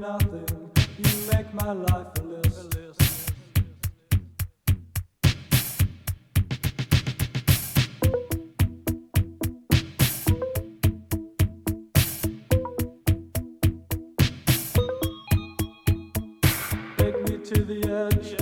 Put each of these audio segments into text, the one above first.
nothing. You make my life a list. Take me to the edge.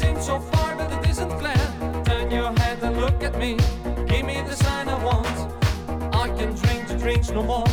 seems so far, but it isn't clear. Turn your head and look at me. Give me the sign I want. I can drink the drinks no more.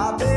My baby